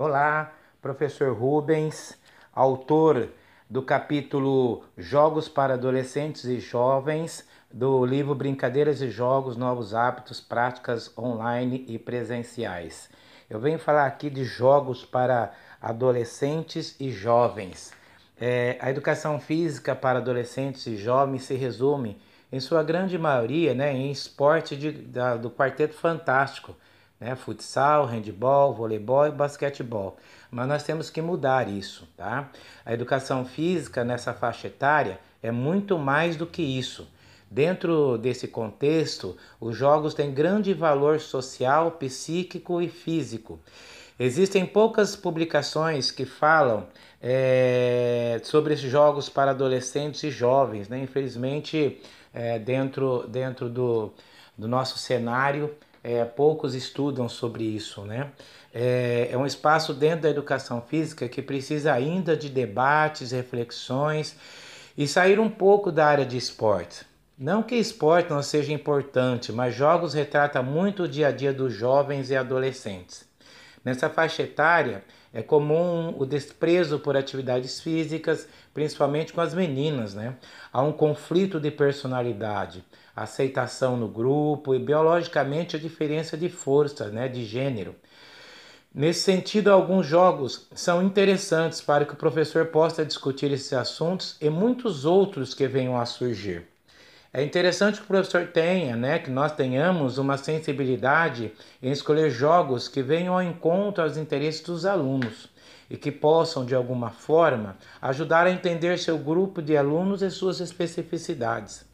Olá, professor Rubens, autor do capítulo Jogos para Adolescentes e Jovens do livro Brincadeiras e Jogos, Novos Hábitos, Práticas Online e Presenciais. Eu venho falar aqui de jogos para adolescentes e jovens. É, a educação física para adolescentes e jovens se resume, em sua grande maioria, né, em esporte de, da, do Quarteto Fantástico né? Futsal, handball, voleibol e basquetebol. Mas nós temos que mudar isso, tá? A educação física nessa faixa etária é muito mais do que isso. Dentro desse contexto, os jogos têm grande valor social, psíquico e físico. Existem poucas publicações que falam é, sobre esses jogos para adolescentes e jovens. Né? Infelizmente, é, dentro, dentro do, do nosso cenário, é, poucos estudam sobre isso, né? É, é um espaço dentro da educação física que precisa ainda de debates, reflexões e sair um pouco da área de esporte. Não que esporte não seja importante, mas jogos retrata muito o dia a dia dos jovens e adolescentes. Nessa faixa etária, é comum o desprezo por atividades físicas, principalmente com as meninas, né? Há um conflito de personalidade, aceitação no grupo e biologicamente a diferença de força, né, de gênero. Nesse sentido, alguns jogos são interessantes para que o professor possa discutir esses assuntos e muitos outros que venham a surgir. É interessante que o professor tenha, né, que nós tenhamos uma sensibilidade em escolher jogos que venham ao encontro aos interesses dos alunos e que possam, de alguma forma, ajudar a entender seu grupo de alunos e suas especificidades.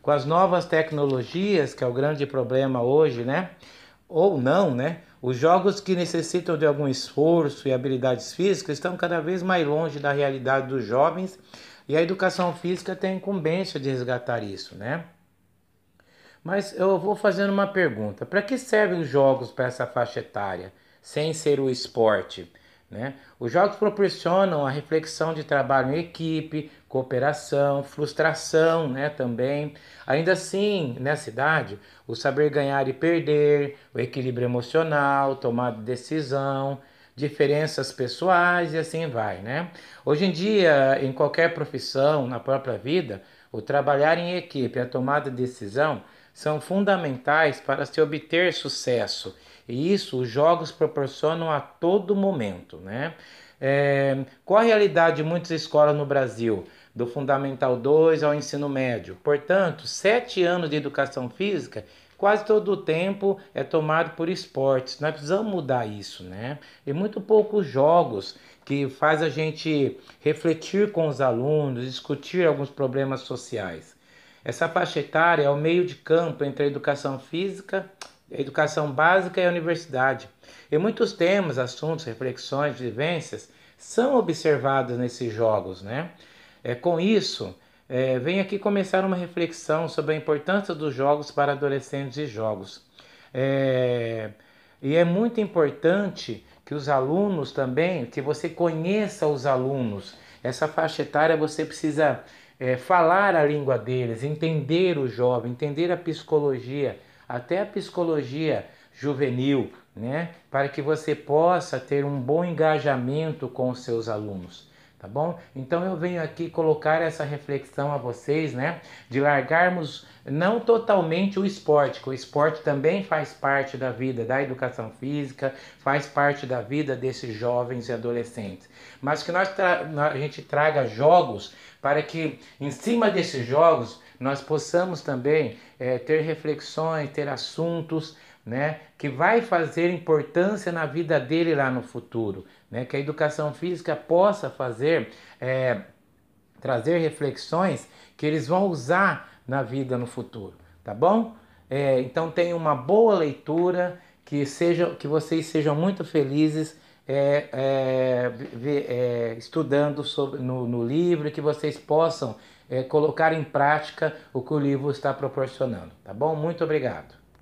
Com as novas tecnologias, que é o grande problema hoje, né? Ou não, né? Os jogos que necessitam de algum esforço e habilidades físicas estão cada vez mais longe da realidade dos jovens e a educação física tem a incumbência de resgatar isso, né? Mas eu vou fazendo uma pergunta: para que servem os jogos para essa faixa etária, sem ser o esporte? Né? Os jogos proporcionam a reflexão de trabalho em equipe, cooperação, frustração né, também. Ainda assim, nessa idade, o saber ganhar e perder, o equilíbrio emocional, tomada de decisão, diferenças pessoais e assim vai, né? Hoje em dia, em qualquer profissão, na própria vida, o trabalhar em equipe a tomada de decisão são fundamentais para se obter sucesso. E isso os jogos proporcionam a todo momento, né? É, qual a realidade de muitas escolas no Brasil? Do Fundamental 2 ao ensino médio. Portanto, sete anos de educação física quase todo o tempo é tomado por esportes. Nós precisamos mudar isso, né? E muito poucos jogos que faz a gente refletir com os alunos, discutir alguns problemas sociais. Essa faixa etária é o meio de campo entre a educação física, a educação básica e a universidade. E muitos temas, assuntos, reflexões, vivências são observados nesses jogos, né? É, com isso, é, venho aqui começar uma reflexão sobre a importância dos jogos para adolescentes e jogos. É, e é muito importante que os alunos também, que você conheça os alunos. Essa faixa etária você precisa é, falar a língua deles, entender o jovem, entender a psicologia, até a psicologia juvenil, né? Para que você possa ter um bom engajamento com os seus alunos tá bom? Então eu venho aqui colocar essa reflexão a vocês, né? De largarmos não totalmente o esporte, que o esporte também faz parte da vida da educação física, faz parte da vida desses jovens e adolescentes, mas que nós a gente traga jogos para que em cima desses jogos nós possamos também é, ter reflexões, ter assuntos né, que vai fazer importância na vida dele lá no futuro, né, que a educação física possa fazer, é, trazer reflexões que eles vão usar na vida no futuro, tá bom? É, então tenha uma boa leitura, que seja, que vocês sejam muito felizes é, é, é, estudando sobre, no, no, livro, que vocês possam é, colocar em prática o que o livro está proporcionando, tá bom? Muito obrigado.